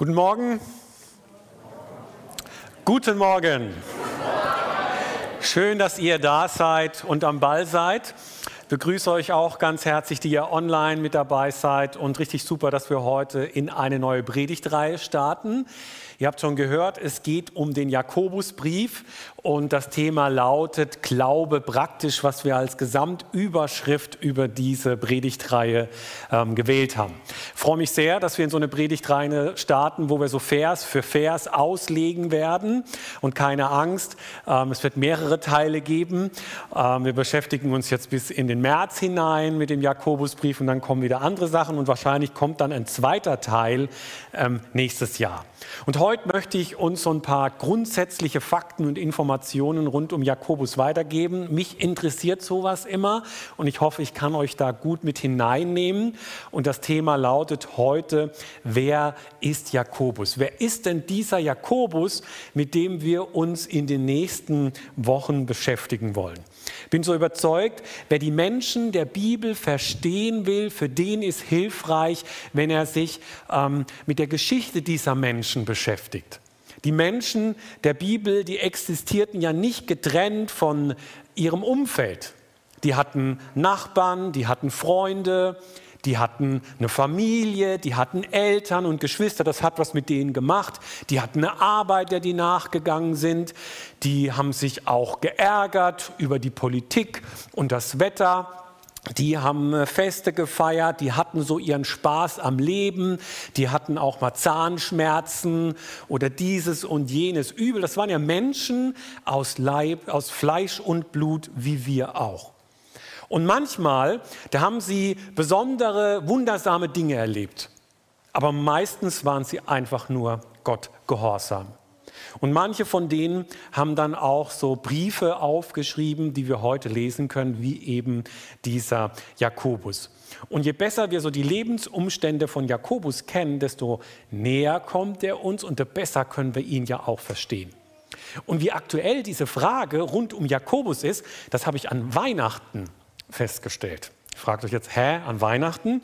Guten Morgen. Guten Morgen. Schön, dass ihr da seid und am Ball seid. Begrüße euch auch ganz herzlich, die ihr online mit dabei seid und richtig super, dass wir heute in eine neue Predigtreihe starten. Ihr habt schon gehört, es geht um den Jakobusbrief und das Thema lautet Glaube praktisch, was wir als Gesamtüberschrift über diese Predigtreihe ähm, gewählt haben. Ich freue mich sehr, dass wir in so eine Predigtreihe starten, wo wir so Vers für Vers auslegen werden und keine Angst, ähm, es wird mehrere Teile geben. Ähm, wir beschäftigen uns jetzt bis in den März hinein mit dem Jakobusbrief und dann kommen wieder andere Sachen und wahrscheinlich kommt dann ein zweiter Teil ähm, nächstes Jahr. Und heute möchte ich uns so ein paar grundsätzliche Fakten und Informationen rund um Jakobus weitergeben. Mich interessiert sowas immer und ich hoffe, ich kann euch da gut mit hineinnehmen. Und das Thema lautet heute, wer ist Jakobus? Wer ist denn dieser Jakobus, mit dem wir uns in den nächsten Wochen beschäftigen wollen? Ich bin so überzeugt, wer die Menschen der Bibel verstehen will, für den ist hilfreich, wenn er sich ähm, mit der Geschichte dieser Menschen beschäftigt. Die Menschen der Bibel, die existierten ja nicht getrennt von ihrem Umfeld. Die hatten Nachbarn, die hatten Freunde, die hatten eine Familie, die hatten Eltern und Geschwister, das hat was mit denen gemacht. Die hatten eine Arbeit, der die nachgegangen sind. Die haben sich auch geärgert über die Politik und das Wetter. Die haben äh, Feste gefeiert, die hatten so ihren Spaß am Leben, die hatten auch mal Zahnschmerzen oder dieses und jenes Übel. Das waren ja Menschen aus Leib, aus Fleisch und Blut, wie wir auch. Und manchmal, da haben sie besondere, wundersame Dinge erlebt. Aber meistens waren sie einfach nur Gott gehorsam. Und manche von denen haben dann auch so Briefe aufgeschrieben, die wir heute lesen können, wie eben dieser Jakobus. Und je besser wir so die Lebensumstände von Jakobus kennen, desto näher kommt er uns und desto besser können wir ihn ja auch verstehen. Und wie aktuell diese Frage rund um Jakobus ist, das habe ich an Weihnachten festgestellt. Fragt euch jetzt, hä, an Weihnachten?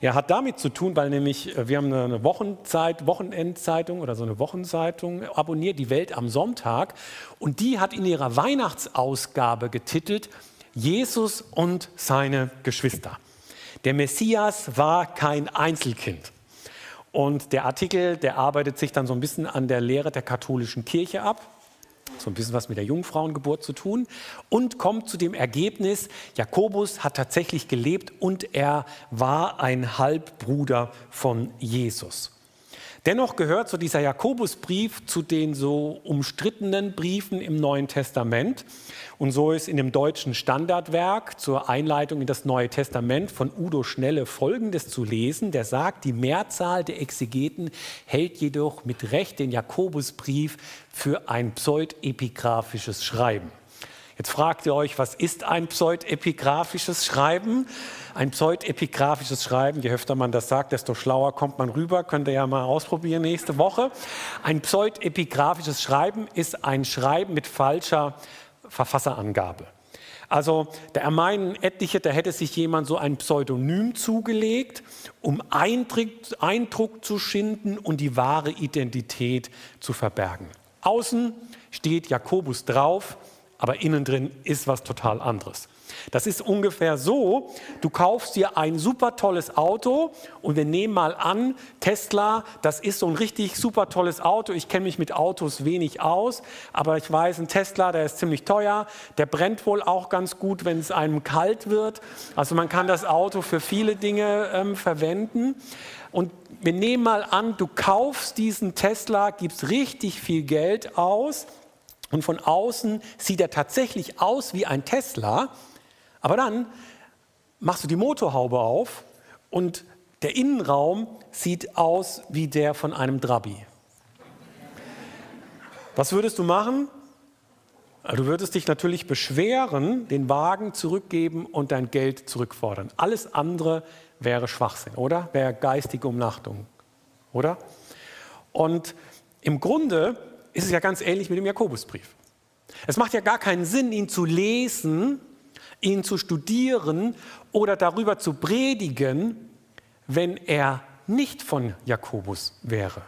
Ja, hat damit zu tun, weil nämlich äh, wir haben eine Wochenzeit, Wochenendzeitung oder so eine Wochenzeitung abonniert, die Welt am Sonntag, und die hat in ihrer Weihnachtsausgabe getitelt Jesus und seine Geschwister. Der Messias war kein Einzelkind. Und der Artikel, der arbeitet sich dann so ein bisschen an der Lehre der katholischen Kirche ab so ein bisschen was mit der Jungfrauengeburt zu tun und kommt zu dem Ergebnis, Jakobus hat tatsächlich gelebt und er war ein Halbbruder von Jesus. Dennoch gehört so dieser Jakobusbrief zu den so umstrittenen Briefen im Neuen Testament. Und so ist in dem deutschen Standardwerk zur Einleitung in das Neue Testament von Udo Schnelle Folgendes zu lesen. Der sagt, die Mehrzahl der Exegeten hält jedoch mit Recht den Jakobusbrief für ein pseudepigraphisches Schreiben. Jetzt fragt ihr euch, was ist ein pseudepigraphisches Schreiben? Ein pseudepigraphisches Schreiben, je öfter man das sagt, desto schlauer kommt man rüber. Könnt ihr ja mal ausprobieren nächste Woche. Ein pseudepigraphisches Schreiben ist ein Schreiben mit falscher Verfasserangabe. Also da ermeinen etliche, da hätte sich jemand so ein Pseudonym zugelegt, um Eindruck, Eindruck zu schinden und die wahre Identität zu verbergen. Außen steht Jakobus drauf, aber innen drin ist was total anderes. Das ist ungefähr so, du kaufst dir ein super tolles Auto und wir nehmen mal an, Tesla, das ist so ein richtig super tolles Auto. Ich kenne mich mit Autos wenig aus, aber ich weiß, ein Tesla, der ist ziemlich teuer, der brennt wohl auch ganz gut, wenn es einem kalt wird. Also man kann das Auto für viele Dinge ähm, verwenden. Und wir nehmen mal an, du kaufst diesen Tesla, gibst richtig viel Geld aus und von außen sieht er tatsächlich aus wie ein Tesla, aber dann machst du die Motorhaube auf und der Innenraum sieht aus wie der von einem Drabi. Was würdest du machen? Du würdest dich natürlich beschweren, den Wagen zurückgeben und dein Geld zurückfordern. Alles andere wäre Schwachsinn, oder? Wäre geistige Umnachtung, oder? Und im Grunde ist es ja ganz ähnlich mit dem Jakobusbrief. Es macht ja gar keinen Sinn, ihn zu lesen, ihn zu studieren oder darüber zu predigen, wenn er nicht von Jakobus wäre.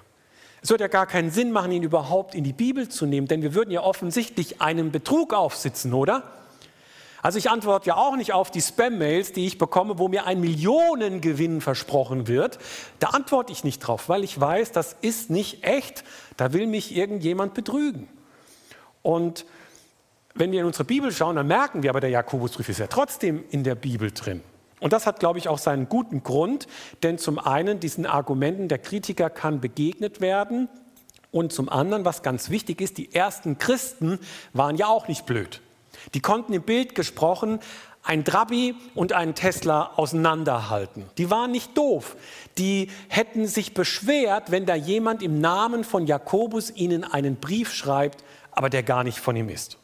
Es würde ja gar keinen Sinn machen, ihn überhaupt in die Bibel zu nehmen, denn wir würden ja offensichtlich einen Betrug aufsitzen, oder? Also ich antworte ja auch nicht auf die Spam-Mails, die ich bekomme, wo mir ein Millionengewinn versprochen wird. Da antworte ich nicht drauf, weil ich weiß, das ist nicht echt. Da will mich irgendjemand betrügen. Und wenn wir in unsere Bibel schauen, dann merken wir aber, der Jakobusbrief ist ja trotzdem in der Bibel drin. Und das hat, glaube ich, auch seinen guten Grund, denn zum einen diesen Argumenten der Kritiker kann begegnet werden und zum anderen, was ganz wichtig ist, die ersten Christen waren ja auch nicht blöd. Die konnten im Bild gesprochen ein Trabi und einen Tesla auseinanderhalten. Die waren nicht doof. Die hätten sich beschwert, wenn da jemand im Namen von Jakobus ihnen einen Brief schreibt, aber der gar nicht von ihm ist.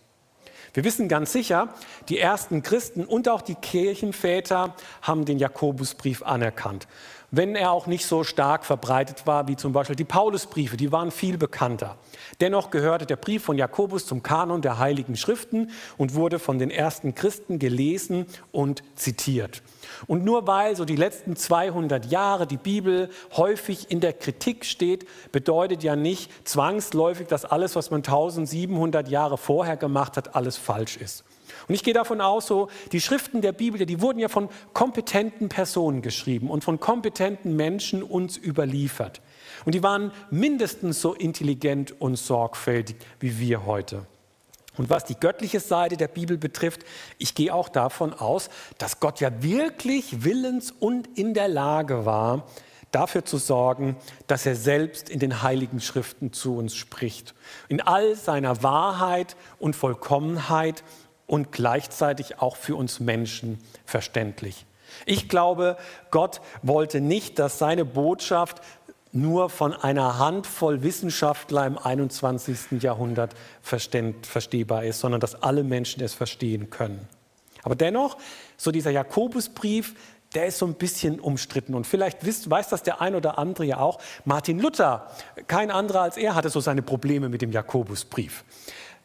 Wir wissen ganz sicher, die ersten Christen und auch die Kirchenväter haben den Jakobusbrief anerkannt wenn er auch nicht so stark verbreitet war wie zum Beispiel die Paulusbriefe, die waren viel bekannter. Dennoch gehörte der Brief von Jakobus zum Kanon der Heiligen Schriften und wurde von den ersten Christen gelesen und zitiert. Und nur weil so die letzten 200 Jahre die Bibel häufig in der Kritik steht, bedeutet ja nicht zwangsläufig, dass alles, was man 1700 Jahre vorher gemacht hat, alles falsch ist. Und ich gehe davon aus, so die Schriften der Bibel, die wurden ja von kompetenten Personen geschrieben und von kompetenten Menschen uns überliefert. Und die waren mindestens so intelligent und sorgfältig wie wir heute. Und was die göttliche Seite der Bibel betrifft, ich gehe auch davon aus, dass Gott ja wirklich willens und in der Lage war, dafür zu sorgen, dass er selbst in den heiligen Schriften zu uns spricht. In all seiner Wahrheit und Vollkommenheit und gleichzeitig auch für uns Menschen verständlich. Ich glaube, Gott wollte nicht, dass seine Botschaft nur von einer Handvoll Wissenschaftler im 21. Jahrhundert verstehbar ist, sondern dass alle Menschen es verstehen können. Aber dennoch, so dieser Jakobusbrief, der ist so ein bisschen umstritten. Und vielleicht wisst, weiß das der ein oder andere ja auch. Martin Luther, kein anderer als er, hatte so seine Probleme mit dem Jakobusbrief.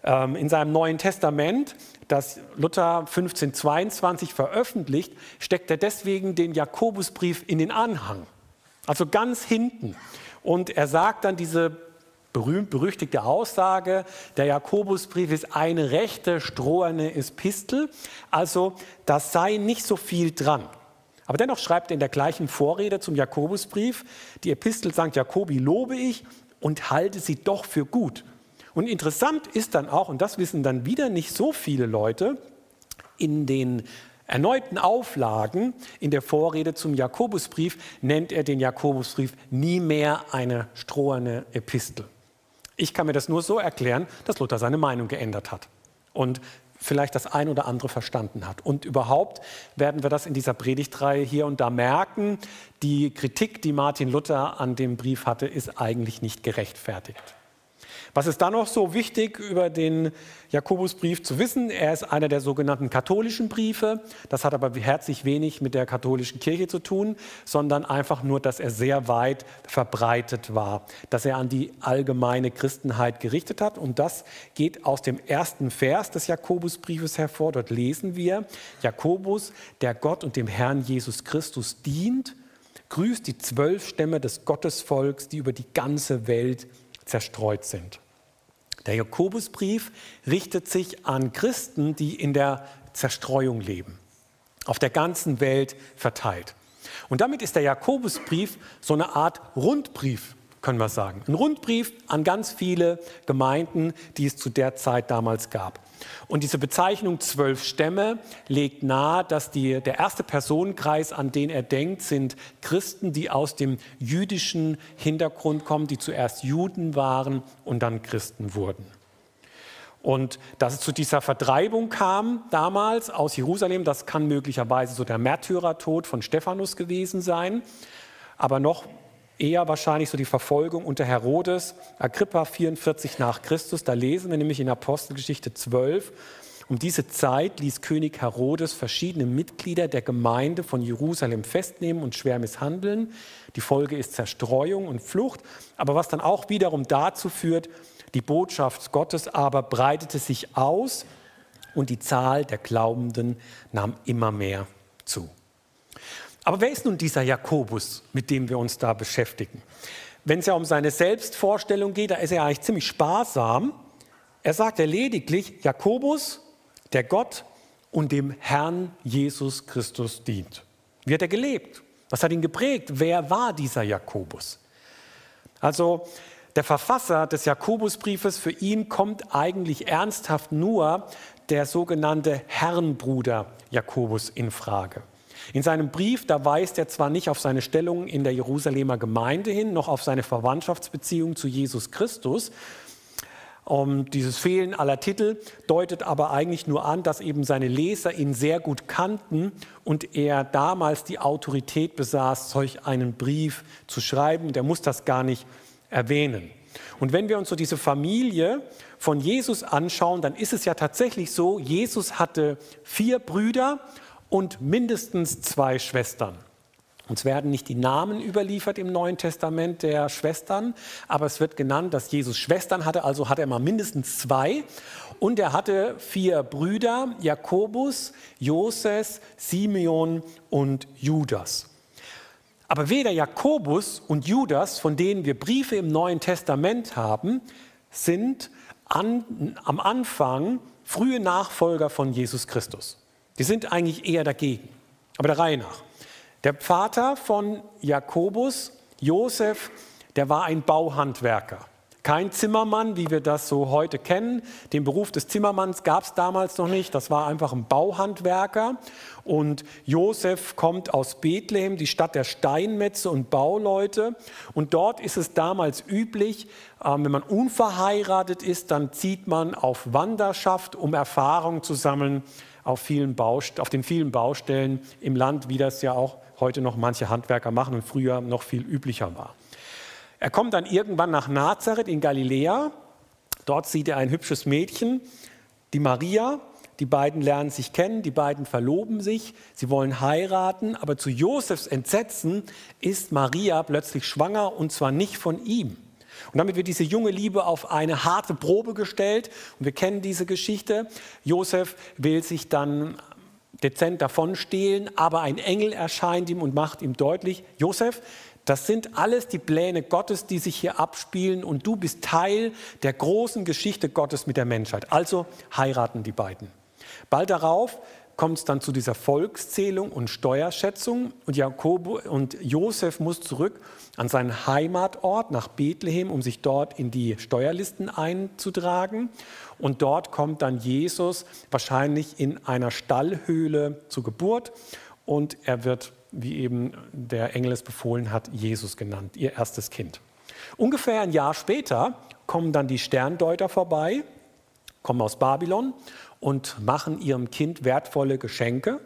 Ähm, in seinem Neuen Testament, das Luther 1522 veröffentlicht, steckt er deswegen den Jakobusbrief in den Anhang, also ganz hinten. Und er sagt dann diese berühmt-berüchtigte Aussage, der Jakobusbrief ist eine rechte, stroherne Epistel, also da sei nicht so viel dran. Aber dennoch schreibt er in der gleichen Vorrede zum Jakobusbrief, die Epistel St. Jakobi lobe ich und halte sie doch für gut. Und interessant ist dann auch, und das wissen dann wieder nicht so viele Leute, in den erneuten Auflagen in der Vorrede zum Jakobusbrief nennt er den Jakobusbrief nie mehr eine stroherne Epistel. Ich kann mir das nur so erklären, dass Luther seine Meinung geändert hat und vielleicht das ein oder andere verstanden hat. Und überhaupt werden wir das in dieser Predigtreihe hier und da merken. Die Kritik, die Martin Luther an dem Brief hatte, ist eigentlich nicht gerechtfertigt. Was ist da noch so wichtig über den Jakobusbrief zu wissen? Er ist einer der sogenannten katholischen Briefe. Das hat aber herzlich wenig mit der katholischen Kirche zu tun, sondern einfach nur, dass er sehr weit verbreitet war, dass er an die allgemeine Christenheit gerichtet hat. Und das geht aus dem ersten Vers des Jakobusbriefes hervor. Dort lesen wir, Jakobus, der Gott und dem Herrn Jesus Christus dient, grüßt die zwölf Stämme des Gottesvolks, die über die ganze Welt zerstreut sind. Der Jakobusbrief richtet sich an Christen, die in der Zerstreuung leben, auf der ganzen Welt verteilt. Und damit ist der Jakobusbrief so eine Art Rundbrief, können wir sagen. Ein Rundbrief an ganz viele Gemeinden, die es zu der Zeit damals gab. Und diese Bezeichnung zwölf Stämme legt nahe, dass die, der erste Personenkreis, an den er denkt, sind Christen, die aus dem jüdischen Hintergrund kommen, die zuerst Juden waren und dann Christen wurden. Und dass es zu dieser Vertreibung kam damals aus Jerusalem, das kann möglicherweise so der Märtyrertod von Stephanus gewesen sein. Aber noch eher wahrscheinlich so die Verfolgung unter Herodes, Agrippa 44 nach Christus. Da lesen wir nämlich in Apostelgeschichte 12, um diese Zeit ließ König Herodes verschiedene Mitglieder der Gemeinde von Jerusalem festnehmen und schwer misshandeln. Die Folge ist Zerstreuung und Flucht, aber was dann auch wiederum dazu führt, die Botschaft Gottes aber breitete sich aus und die Zahl der Glaubenden nahm immer mehr zu. Aber wer ist nun dieser Jakobus, mit dem wir uns da beschäftigen? wenn es ja um seine Selbstvorstellung geht, da ist er eigentlich ziemlich sparsam. Er sagt ja lediglich, Jakobus, der Gott und dem Herrn Jesus Christus dient. Wie hat er gelebt? Was hat ihn geprägt? Wer war dieser Jakobus? Also der Verfasser des Jakobusbriefes, für ihn kommt eigentlich ernsthaft nur der sogenannte Herrenbruder Jakobus in Frage. In seinem Brief, da weist er zwar nicht auf seine Stellung in der Jerusalemer Gemeinde hin, noch auf seine Verwandtschaftsbeziehung zu Jesus Christus, um, dieses Fehlen aller Titel deutet aber eigentlich nur an, dass eben seine Leser ihn sehr gut kannten und er damals die Autorität besaß, solch einen Brief zu schreiben. Der muss das gar nicht erwähnen. Und wenn wir uns so diese Familie von Jesus anschauen, dann ist es ja tatsächlich so, Jesus hatte vier Brüder und mindestens zwei Schwestern. Uns werden nicht die Namen überliefert im Neuen Testament der Schwestern, aber es wird genannt, dass Jesus Schwestern hatte, also hatte er mal mindestens zwei. Und er hatte vier Brüder, Jakobus, Joses, Simeon und Judas. Aber weder Jakobus und Judas, von denen wir Briefe im Neuen Testament haben, sind an, am Anfang frühe Nachfolger von Jesus Christus. Die sind eigentlich eher dagegen. Aber der Reihe nach. Der Vater von Jakobus, Josef, der war ein Bauhandwerker. Kein Zimmermann, wie wir das so heute kennen. Den Beruf des Zimmermanns gab es damals noch nicht. Das war einfach ein Bauhandwerker. Und Josef kommt aus Bethlehem, die Stadt der Steinmetze und Bauleute. Und dort ist es damals üblich, ähm, wenn man unverheiratet ist, dann zieht man auf Wanderschaft, um Erfahrung zu sammeln auf, vielen auf den vielen Baustellen im Land, wie das ja auch heute noch manche Handwerker machen und früher noch viel üblicher war. Er kommt dann irgendwann nach Nazareth in Galiläa. Dort sieht er ein hübsches Mädchen, die Maria. Die beiden lernen sich kennen, die beiden verloben sich, sie wollen heiraten, aber zu Josefs Entsetzen ist Maria plötzlich schwanger und zwar nicht von ihm. Und damit wird diese junge Liebe auf eine harte Probe gestellt. Und wir kennen diese Geschichte. Josef will sich dann dezent davonstehlen, aber ein Engel erscheint ihm und macht ihm deutlich, Josef, das sind alles die Pläne Gottes, die sich hier abspielen und du bist Teil der großen Geschichte Gottes mit der Menschheit. Also heiraten die beiden. Bald darauf kommt es dann zu dieser Volkszählung und Steuerschätzung und Jakob und Josef muss zurück an seinen Heimatort nach Bethlehem, um sich dort in die Steuerlisten einzutragen. Und dort kommt dann Jesus wahrscheinlich in einer Stallhöhle zur Geburt und er wird, wie eben der Engel es befohlen hat, Jesus genannt, ihr erstes Kind. Ungefähr ein Jahr später kommen dann die Sterndeuter vorbei, kommen aus Babylon und machen ihrem Kind wertvolle Geschenke.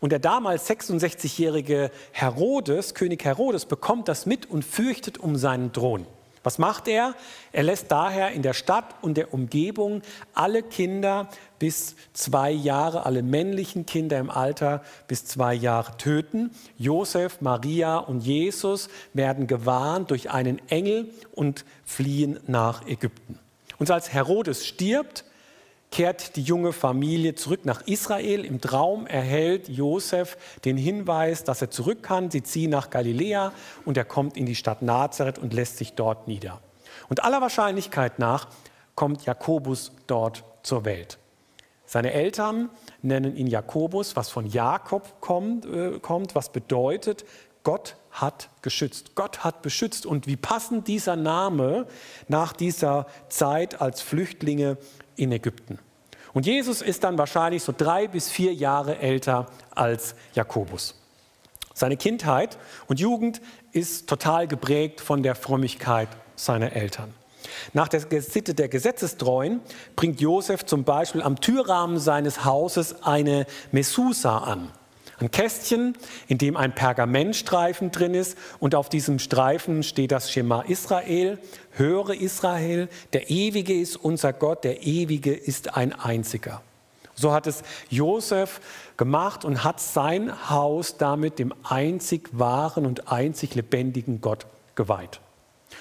Und der damals 66-jährige Herodes, König Herodes, bekommt das mit und fürchtet um seinen Thron. Was macht er? Er lässt daher in der Stadt und der Umgebung alle Kinder bis zwei Jahre, alle männlichen Kinder im Alter bis zwei Jahre töten. Josef, Maria und Jesus werden gewarnt durch einen Engel und fliehen nach Ägypten. Und als Herodes stirbt, kehrt die junge Familie zurück nach Israel. Im Traum erhält Josef den Hinweis, dass er zurück kann. Sie ziehen nach Galiläa und er kommt in die Stadt Nazareth und lässt sich dort nieder. Und aller Wahrscheinlichkeit nach kommt Jakobus dort zur Welt. Seine Eltern nennen ihn Jakobus, was von Jakob kommt, äh, kommt was bedeutet, Gott hat geschützt. Gott hat beschützt. Und wie passend dieser Name nach dieser Zeit als Flüchtlinge in Ägypten. Und Jesus ist dann wahrscheinlich so drei bis vier Jahre älter als Jakobus. Seine Kindheit und Jugend ist total geprägt von der Frömmigkeit seiner Eltern. Nach der Sitte der Gesetzestreuen bringt Josef zum Beispiel am Türrahmen seines Hauses eine Messusa an. Ein Kästchen, in dem ein Pergamentstreifen drin ist und auf diesem Streifen steht das Schema Israel. Höre Israel, der Ewige ist unser Gott, der Ewige ist ein einziger. So hat es Josef gemacht und hat sein Haus damit dem einzig wahren und einzig lebendigen Gott geweiht.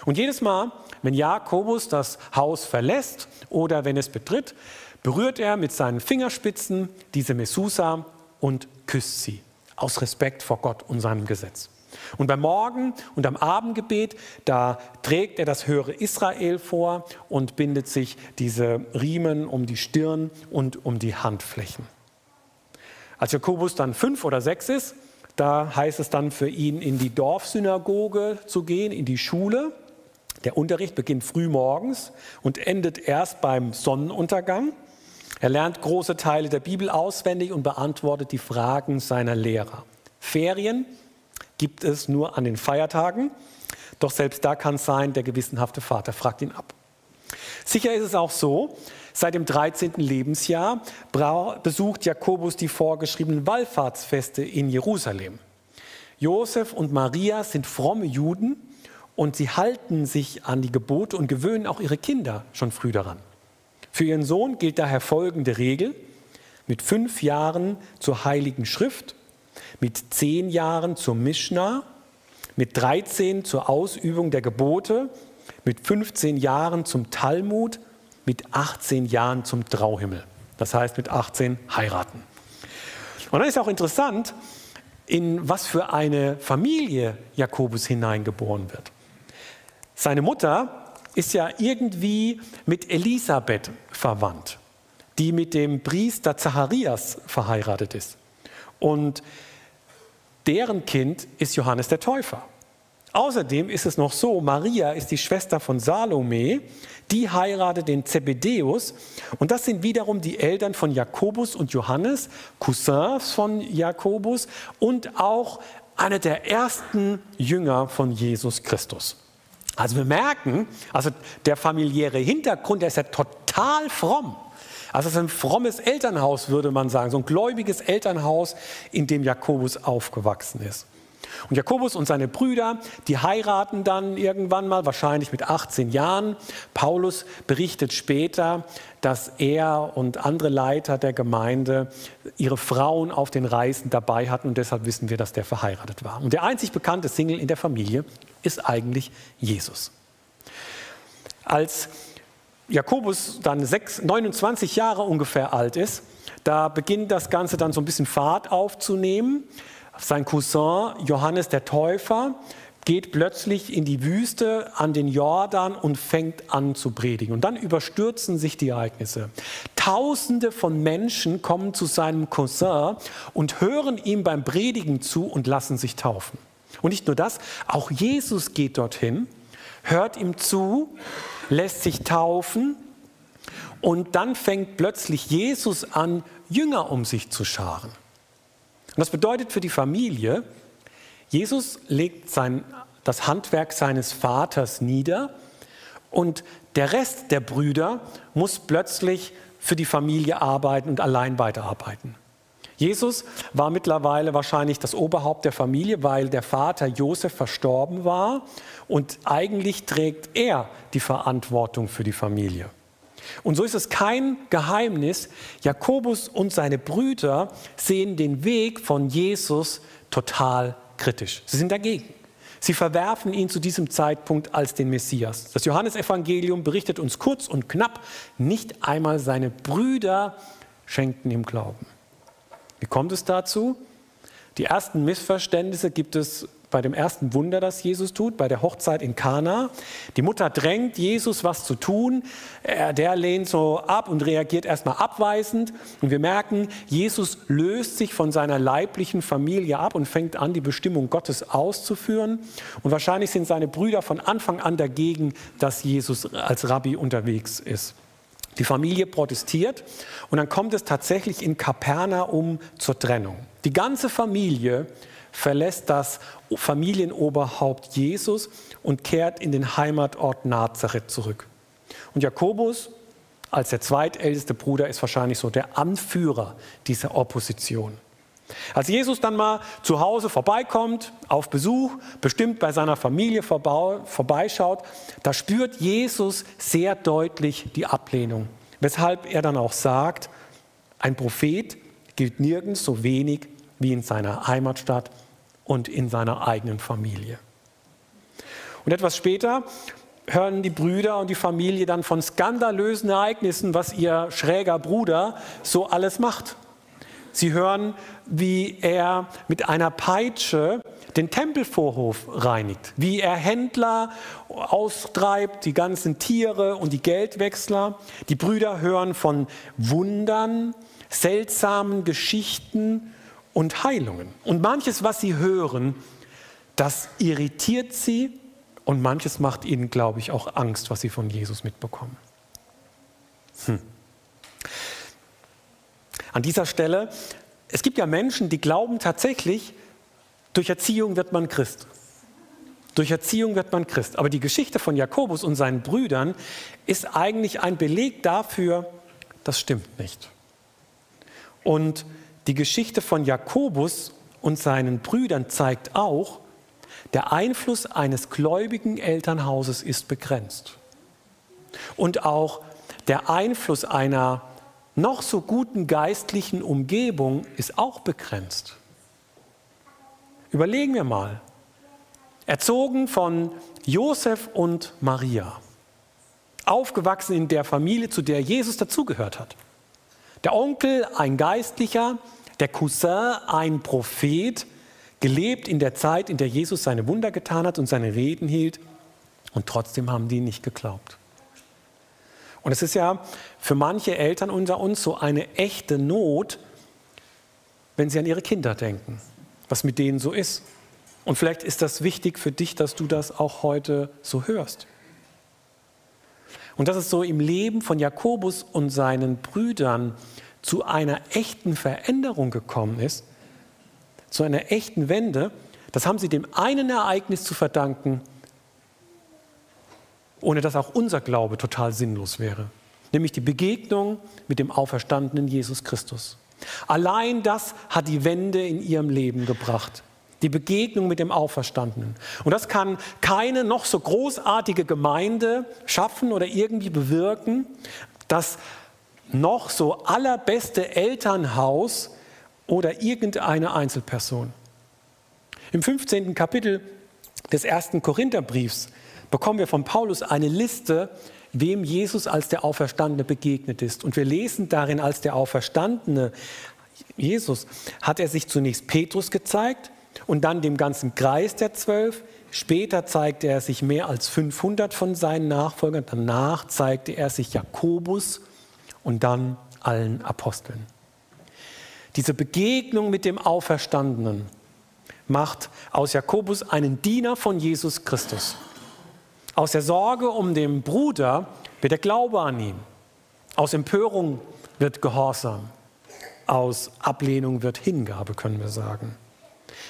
Und jedes Mal, wenn Jakobus das Haus verlässt oder wenn es betritt, berührt er mit seinen Fingerspitzen diese Messusa und küsst sie aus Respekt vor Gott und seinem Gesetz. Und beim Morgen- und am Abendgebet, da trägt er das höhere Israel vor und bindet sich diese Riemen um die Stirn und um die Handflächen. Als Jakobus dann fünf oder sechs ist, da heißt es dann für ihn, in die Dorfsynagoge zu gehen, in die Schule. Der Unterricht beginnt früh morgens und endet erst beim Sonnenuntergang. Er lernt große Teile der Bibel auswendig und beantwortet die Fragen seiner Lehrer. Ferien gibt es nur an den Feiertagen, doch selbst da kann es sein, der gewissenhafte Vater fragt ihn ab. Sicher ist es auch so, seit dem 13. Lebensjahr besucht Jakobus die vorgeschriebenen Wallfahrtsfeste in Jerusalem. Josef und Maria sind fromme Juden und sie halten sich an die Gebote und gewöhnen auch ihre Kinder schon früh daran. Für ihren Sohn gilt daher folgende Regel. Mit fünf Jahren zur Heiligen Schrift, mit zehn Jahren zur Mishnah, mit 13 zur Ausübung der Gebote, mit 15 Jahren zum Talmud, mit 18 Jahren zum Trauhimmel. Das heißt mit 18 heiraten. Und dann ist auch interessant, in was für eine Familie Jakobus hineingeboren wird. Seine Mutter ist ja irgendwie mit Elisabeth verwandt, die mit dem Priester Zacharias verheiratet ist. Und deren Kind ist Johannes der Täufer. Außerdem ist es noch so, Maria ist die Schwester von Salome, die heiratet den Zebedeus und das sind wiederum die Eltern von Jakobus und Johannes, Cousins von Jakobus und auch einer der ersten Jünger von Jesus Christus. Also wir merken, also der familiäre Hintergrund, der ist ja total fromm. Also es ist ein frommes Elternhaus, würde man sagen, so ein gläubiges Elternhaus, in dem Jakobus aufgewachsen ist. Und Jakobus und seine Brüder, die heiraten dann irgendwann mal, wahrscheinlich mit 18 Jahren. Paulus berichtet später, dass er und andere Leiter der Gemeinde ihre Frauen auf den Reisen dabei hatten und deshalb wissen wir, dass der verheiratet war. Und der einzig bekannte Single in der Familie ist eigentlich Jesus. Als Jakobus dann 6, 29 Jahre ungefähr alt ist, da beginnt das Ganze dann so ein bisschen Fahrt aufzunehmen. Sein Cousin Johannes der Täufer geht plötzlich in die Wüste an den Jordan und fängt an zu predigen. Und dann überstürzen sich die Ereignisse. Tausende von Menschen kommen zu seinem Cousin und hören ihm beim Predigen zu und lassen sich taufen. Und nicht nur das, auch Jesus geht dorthin, hört ihm zu, lässt sich taufen und dann fängt plötzlich Jesus an, Jünger um sich zu scharen. Und das bedeutet für die Familie, Jesus legt sein, das Handwerk seines Vaters nieder und der Rest der Brüder muss plötzlich für die Familie arbeiten und allein weiterarbeiten. Jesus war mittlerweile wahrscheinlich das Oberhaupt der Familie, weil der Vater Josef verstorben war und eigentlich trägt er die Verantwortung für die Familie. Und so ist es kein Geheimnis, Jakobus und seine Brüder sehen den Weg von Jesus total kritisch. Sie sind dagegen. Sie verwerfen ihn zu diesem Zeitpunkt als den Messias. Das Johannesevangelium berichtet uns kurz und knapp, nicht einmal seine Brüder schenkten ihm Glauben. Wie kommt es dazu? Die ersten Missverständnisse gibt es bei dem ersten Wunder, das Jesus tut, bei der Hochzeit in Kana. Die Mutter drängt Jesus, was zu tun. Er, der lehnt so ab und reagiert erstmal abweisend. Und wir merken, Jesus löst sich von seiner leiblichen Familie ab und fängt an, die Bestimmung Gottes auszuführen. Und wahrscheinlich sind seine Brüder von Anfang an dagegen, dass Jesus als Rabbi unterwegs ist. Die Familie protestiert und dann kommt es tatsächlich in Kapernaum zur Trennung. Die ganze Familie verlässt das Familienoberhaupt Jesus und kehrt in den Heimatort Nazareth zurück. Und Jakobus als der zweitälteste Bruder ist wahrscheinlich so der Anführer dieser Opposition. Als Jesus dann mal zu Hause vorbeikommt, auf Besuch, bestimmt bei seiner Familie vorbeischaut, da spürt Jesus sehr deutlich die Ablehnung. Weshalb er dann auch sagt, ein Prophet gilt nirgends so wenig wie in seiner Heimatstadt und in seiner eigenen Familie. Und etwas später hören die Brüder und die Familie dann von skandalösen Ereignissen, was ihr schräger Bruder so alles macht. Sie hören, wie er mit einer Peitsche den Tempelvorhof reinigt, wie er Händler austreibt, die ganzen Tiere und die Geldwechsler. Die Brüder hören von Wundern, seltsamen Geschichten und Heilungen. Und manches, was sie hören, das irritiert sie und manches macht ihnen, glaube ich, auch Angst, was sie von Jesus mitbekommen. Hm. An dieser Stelle, es gibt ja Menschen, die glauben tatsächlich, durch Erziehung wird man Christ. Durch Erziehung wird man Christ. Aber die Geschichte von Jakobus und seinen Brüdern ist eigentlich ein Beleg dafür, das stimmt nicht. Und die Geschichte von Jakobus und seinen Brüdern zeigt auch, der Einfluss eines gläubigen Elternhauses ist begrenzt. Und auch der Einfluss einer noch so guten geistlichen Umgebung ist auch begrenzt. Überlegen wir mal. Erzogen von Josef und Maria. Aufgewachsen in der Familie, zu der Jesus dazugehört hat. Der Onkel ein Geistlicher, der Cousin ein Prophet, gelebt in der Zeit, in der Jesus seine Wunder getan hat und seine Reden hielt. Und trotzdem haben die nicht geglaubt. Und es ist ja für manche Eltern unter uns so eine echte Not, wenn sie an ihre Kinder denken was mit denen so ist. Und vielleicht ist das wichtig für dich, dass du das auch heute so hörst. Und dass es so im Leben von Jakobus und seinen Brüdern zu einer echten Veränderung gekommen ist, zu einer echten Wende, das haben sie dem einen Ereignis zu verdanken, ohne dass auch unser Glaube total sinnlos wäre, nämlich die Begegnung mit dem auferstandenen Jesus Christus. Allein das hat die Wende in ihrem Leben gebracht. Die Begegnung mit dem Auferstandenen. Und das kann keine noch so großartige Gemeinde schaffen oder irgendwie bewirken. Das noch so allerbeste Elternhaus oder irgendeine Einzelperson. Im 15. Kapitel des ersten Korintherbriefs bekommen wir von Paulus eine Liste wem Jesus als der Auferstandene begegnet ist. Und wir lesen darin, als der Auferstandene Jesus hat er sich zunächst Petrus gezeigt und dann dem ganzen Kreis der Zwölf. Später zeigte er sich mehr als 500 von seinen Nachfolgern. Danach zeigte er sich Jakobus und dann allen Aposteln. Diese Begegnung mit dem Auferstandenen macht aus Jakobus einen Diener von Jesus Christus. Aus der Sorge um den Bruder wird der Glaube an ihn. Aus Empörung wird Gehorsam. Aus Ablehnung wird Hingabe, können wir sagen.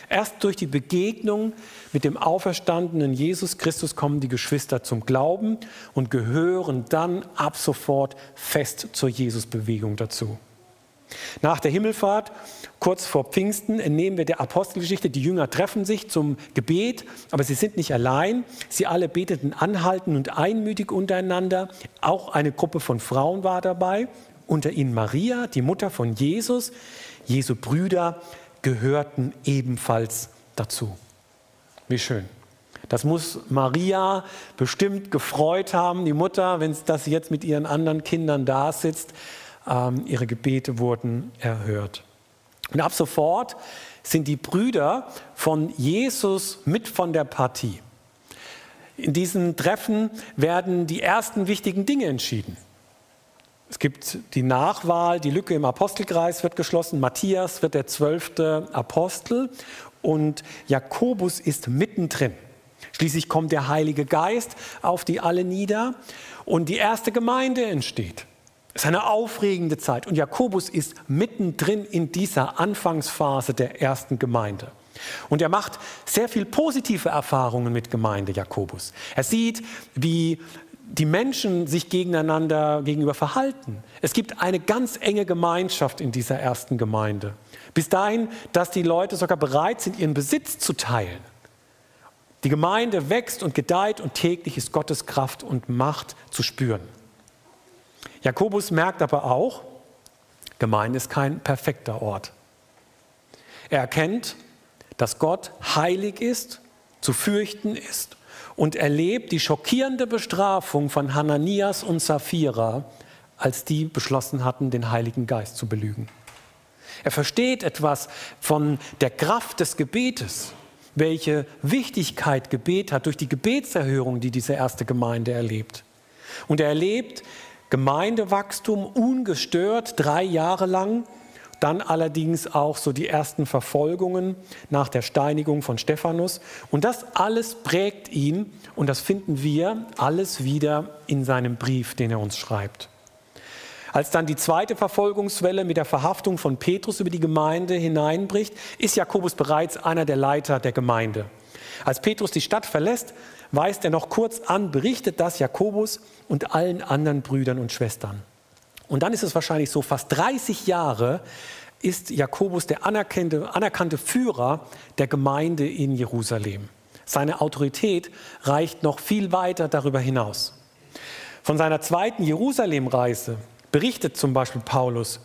Erst durch die Begegnung mit dem auferstandenen Jesus Christus kommen die Geschwister zum Glauben und gehören dann ab sofort fest zur Jesusbewegung dazu. Nach der Himmelfahrt, kurz vor Pfingsten, entnehmen wir der Apostelgeschichte, die Jünger treffen sich zum Gebet, aber sie sind nicht allein. Sie alle beteten anhaltend und einmütig untereinander. Auch eine Gruppe von Frauen war dabei, unter ihnen Maria, die Mutter von Jesus. Jesu Brüder gehörten ebenfalls dazu. Wie schön. Das muss Maria bestimmt gefreut haben, die Mutter, wenn das jetzt mit ihren anderen Kindern da sitzt ähm, ihre Gebete wurden erhört. Und ab sofort sind die Brüder von Jesus mit von der Partie. In diesen Treffen werden die ersten wichtigen Dinge entschieden. Es gibt die Nachwahl, die Lücke im Apostelkreis wird geschlossen. Matthias wird der zwölfte Apostel und Jakobus ist mittendrin. Schließlich kommt der Heilige Geist auf die alle nieder und die erste Gemeinde entsteht. Es ist eine aufregende Zeit und Jakobus ist mittendrin in dieser Anfangsphase der ersten Gemeinde. Und er macht sehr viel positive Erfahrungen mit Gemeinde, Jakobus. Er sieht, wie die Menschen sich gegeneinander gegenüber verhalten. Es gibt eine ganz enge Gemeinschaft in dieser ersten Gemeinde. Bis dahin, dass die Leute sogar bereit sind, ihren Besitz zu teilen. Die Gemeinde wächst und gedeiht und täglich ist Gottes Kraft und Macht zu spüren. Jakobus merkt aber auch, Gemeinde ist kein perfekter Ort. Er erkennt, dass Gott heilig ist, zu fürchten ist und erlebt die schockierende Bestrafung von Hananias und Sapphira, als die beschlossen hatten, den Heiligen Geist zu belügen. Er versteht etwas von der Kraft des Gebetes, welche Wichtigkeit Gebet hat durch die Gebetserhörung, die diese erste Gemeinde erlebt. Und er erlebt Gemeindewachstum ungestört drei Jahre lang dann allerdings auch so die ersten Verfolgungen nach der Steinigung von Stephanus. Und das alles prägt ihn und das finden wir alles wieder in seinem Brief, den er uns schreibt. Als dann die zweite Verfolgungswelle mit der Verhaftung von Petrus über die Gemeinde hineinbricht, ist Jakobus bereits einer der Leiter der Gemeinde. Als Petrus die Stadt verlässt, weist er noch kurz an, berichtet das Jakobus und allen anderen Brüdern und Schwestern. Und dann ist es wahrscheinlich so, fast 30 Jahre ist Jakobus der anerkannte, anerkannte Führer der Gemeinde in Jerusalem. Seine Autorität reicht noch viel weiter darüber hinaus. Von seiner zweiten Jerusalemreise berichtet zum Beispiel Paulus,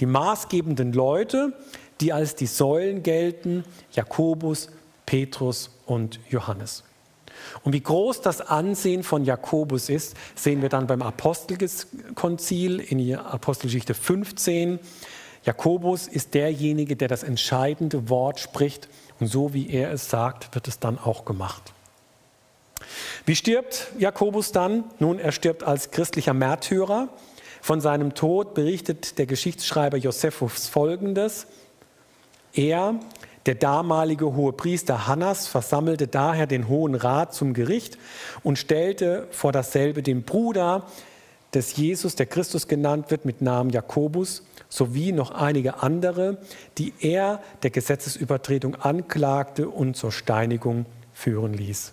die maßgebenden Leute, die als die Säulen gelten, Jakobus, Petrus und Johannes. Und wie groß das Ansehen von Jakobus ist, sehen wir dann beim Apostelkonzil in Apostelgeschichte 15. Jakobus ist derjenige, der das entscheidende Wort spricht und so wie er es sagt, wird es dann auch gemacht. Wie stirbt Jakobus dann? Nun, er stirbt als christlicher Märtyrer. Von seinem Tod berichtet der Geschichtsschreiber Josephus folgendes. Er, der damalige hohe Priester Hannas versammelte daher den Hohen Rat zum Gericht und stellte vor dasselbe den Bruder des Jesus, der Christus genannt wird, mit Namen Jakobus, sowie noch einige andere, die er der Gesetzesübertretung anklagte und zur Steinigung führen ließ.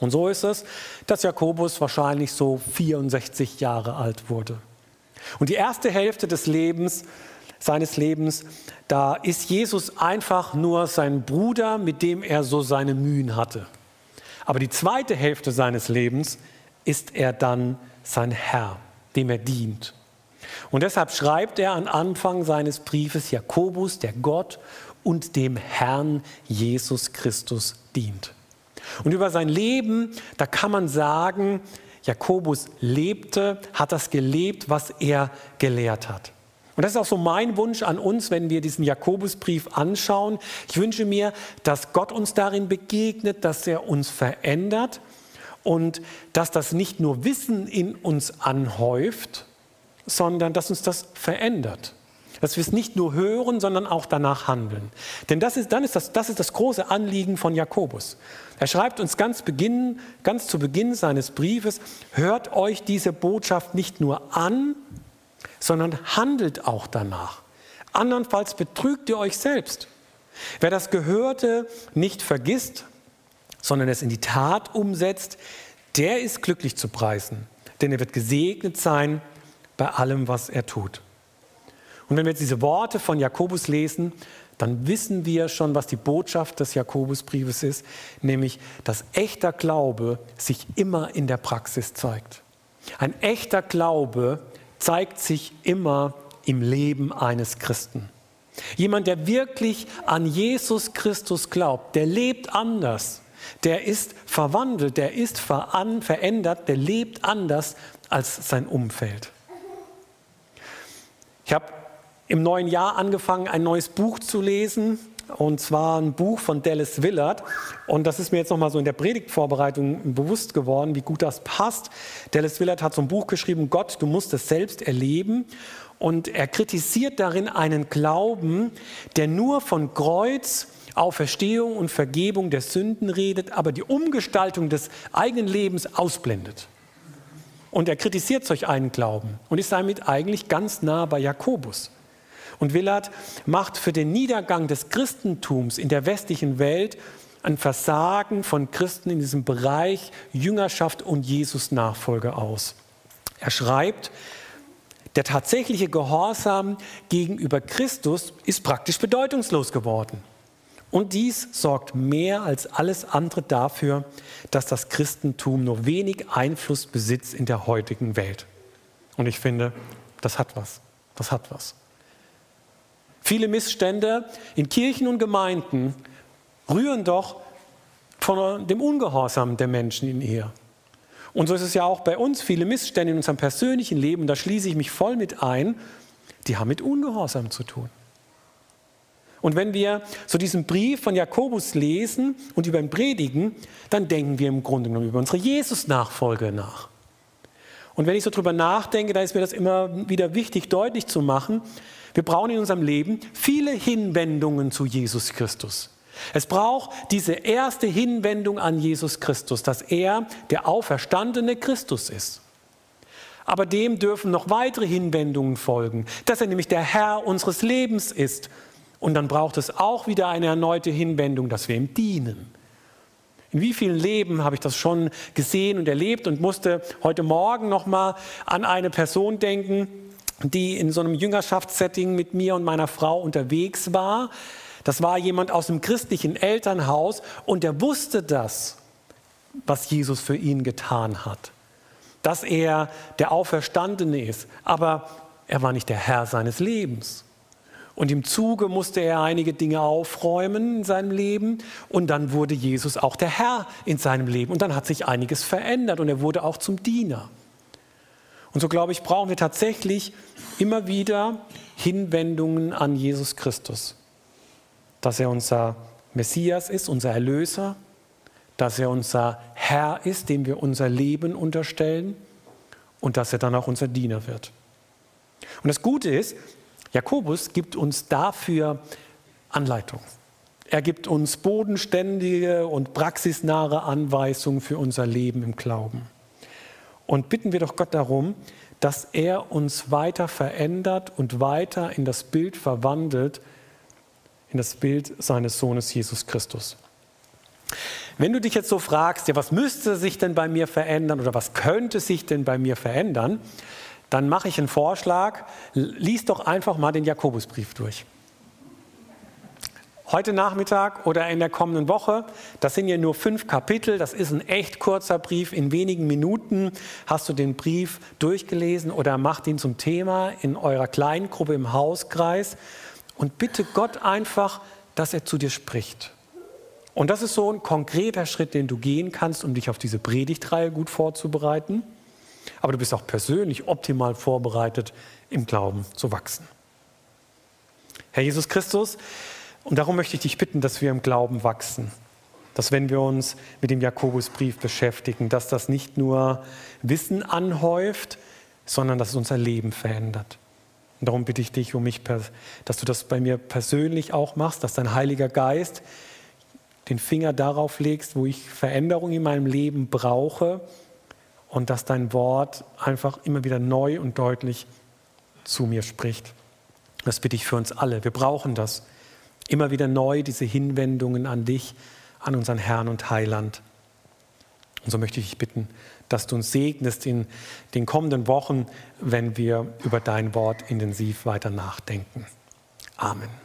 Und so ist es, dass Jakobus wahrscheinlich so 64 Jahre alt wurde. Und die erste Hälfte des Lebens seines Lebens, da ist Jesus einfach nur sein Bruder, mit dem er so seine Mühen hatte. Aber die zweite Hälfte seines Lebens ist er dann sein Herr, dem er dient. Und deshalb schreibt er am Anfang seines Briefes Jakobus, der Gott und dem Herrn Jesus Christus dient. Und über sein Leben, da kann man sagen, Jakobus lebte, hat das gelebt, was er gelehrt hat. Und das ist auch so mein Wunsch an uns, wenn wir diesen Jakobusbrief anschauen. Ich wünsche mir, dass Gott uns darin begegnet, dass er uns verändert und dass das nicht nur Wissen in uns anhäuft, sondern dass uns das verändert. Dass wir es nicht nur hören, sondern auch danach handeln. Denn das ist, dann ist das, das ist das große Anliegen von Jakobus. Er schreibt uns ganz, Beginn, ganz zu Beginn seines Briefes, hört euch diese Botschaft nicht nur an, sondern handelt auch danach. Andernfalls betrügt ihr euch selbst. Wer das Gehörte nicht vergisst, sondern es in die Tat umsetzt, der ist glücklich zu preisen, denn er wird gesegnet sein bei allem, was er tut. Und wenn wir jetzt diese Worte von Jakobus lesen, dann wissen wir schon, was die Botschaft des Jakobusbriefes ist, nämlich, dass echter Glaube sich immer in der Praxis zeigt. Ein echter Glaube zeigt sich immer im Leben eines Christen. Jemand, der wirklich an Jesus Christus glaubt, der lebt anders, der ist verwandelt, der ist verändert, der lebt anders als sein Umfeld. Ich habe im neuen Jahr angefangen, ein neues Buch zu lesen und zwar ein Buch von Dallas Willard. Und das ist mir jetzt nochmal so in der Predigtvorbereitung bewusst geworden, wie gut das passt. Dallas Willard hat so ein Buch geschrieben, Gott, du musst es selbst erleben. Und er kritisiert darin einen Glauben, der nur von Kreuz, Auferstehung und Vergebung der Sünden redet, aber die Umgestaltung des eigenen Lebens ausblendet. Und er kritisiert solch einen Glauben und ist damit eigentlich ganz nah bei Jakobus. Und Willard macht für den Niedergang des Christentums in der westlichen Welt ein Versagen von Christen in diesem Bereich Jüngerschaft und Jesus-Nachfolge aus. Er schreibt, der tatsächliche Gehorsam gegenüber Christus ist praktisch bedeutungslos geworden. Und dies sorgt mehr als alles andere dafür, dass das Christentum nur wenig Einfluss besitzt in der heutigen Welt. Und ich finde, das hat was. Das hat was. Viele Missstände in Kirchen und Gemeinden rühren doch von dem Ungehorsam der Menschen in ihr. Und so ist es ja auch bei uns viele Missstände in unserem persönlichen Leben, da schließe ich mich voll mit ein, die haben mit Ungehorsam zu tun. Und wenn wir so diesen Brief von Jakobus lesen und über ihn predigen, dann denken wir im Grunde genommen über unsere Jesus-Nachfolge nach. Und wenn ich so drüber nachdenke, dann ist mir das immer wieder wichtig, deutlich zu machen. Wir brauchen in unserem Leben viele Hinwendungen zu Jesus Christus. Es braucht diese erste Hinwendung an Jesus Christus, dass er der auferstandene Christus ist. Aber dem dürfen noch weitere Hinwendungen folgen, dass er nämlich der Herr unseres Lebens ist. Und dann braucht es auch wieder eine erneute Hinwendung, dass wir ihm dienen. In wie vielen Leben habe ich das schon gesehen und erlebt und musste heute Morgen noch mal an eine Person denken, die in so einem Jüngerschaftssetting mit mir und meiner Frau unterwegs war. Das war jemand aus dem christlichen Elternhaus und der wusste das, was Jesus für ihn getan hat. Dass er der Auferstandene ist, aber er war nicht der Herr seines Lebens. Und im Zuge musste er einige Dinge aufräumen in seinem Leben. Und dann wurde Jesus auch der Herr in seinem Leben. Und dann hat sich einiges verändert und er wurde auch zum Diener. Und so glaube ich, brauchen wir tatsächlich immer wieder Hinwendungen an Jesus Christus. Dass er unser Messias ist, unser Erlöser, dass er unser Herr ist, dem wir unser Leben unterstellen und dass er dann auch unser Diener wird. Und das Gute ist, Jakobus gibt uns dafür Anleitung. Er gibt uns bodenständige und praxisnahe Anweisungen für unser Leben im Glauben. Und bitten wir doch Gott darum, dass er uns weiter verändert und weiter in das Bild verwandelt, in das Bild seines Sohnes Jesus Christus. Wenn du dich jetzt so fragst, ja, was müsste sich denn bei mir verändern oder was könnte sich denn bei mir verändern, dann mache ich einen Vorschlag, lies doch einfach mal den Jakobusbrief durch. Heute Nachmittag oder in der kommenden Woche, das sind ja nur fünf Kapitel, das ist ein echt kurzer Brief. In wenigen Minuten hast du den Brief durchgelesen oder macht ihn zum Thema in eurer Kleingruppe im Hauskreis und bitte Gott einfach, dass er zu dir spricht. Und das ist so ein konkreter Schritt, den du gehen kannst, um dich auf diese Predigtreihe gut vorzubereiten aber du bist auch persönlich optimal vorbereitet, im Glauben zu wachsen. Herr Jesus Christus, und darum möchte ich dich bitten, dass wir im Glauben wachsen. Dass wenn wir uns mit dem Jakobusbrief beschäftigen, dass das nicht nur Wissen anhäuft, sondern dass es unser Leben verändert. Und darum bitte ich dich um mich, dass du das bei mir persönlich auch machst, dass dein Heiliger Geist den Finger darauf legst, wo ich Veränderung in meinem Leben brauche und dass dein Wort einfach immer wieder neu und deutlich zu mir spricht. Das bitte ich für uns alle. Wir brauchen das. Immer wieder neu diese Hinwendungen an dich, an unseren Herrn und Heiland. Und so möchte ich dich bitten, dass du uns segnest in den kommenden Wochen, wenn wir über dein Wort intensiv weiter nachdenken. Amen.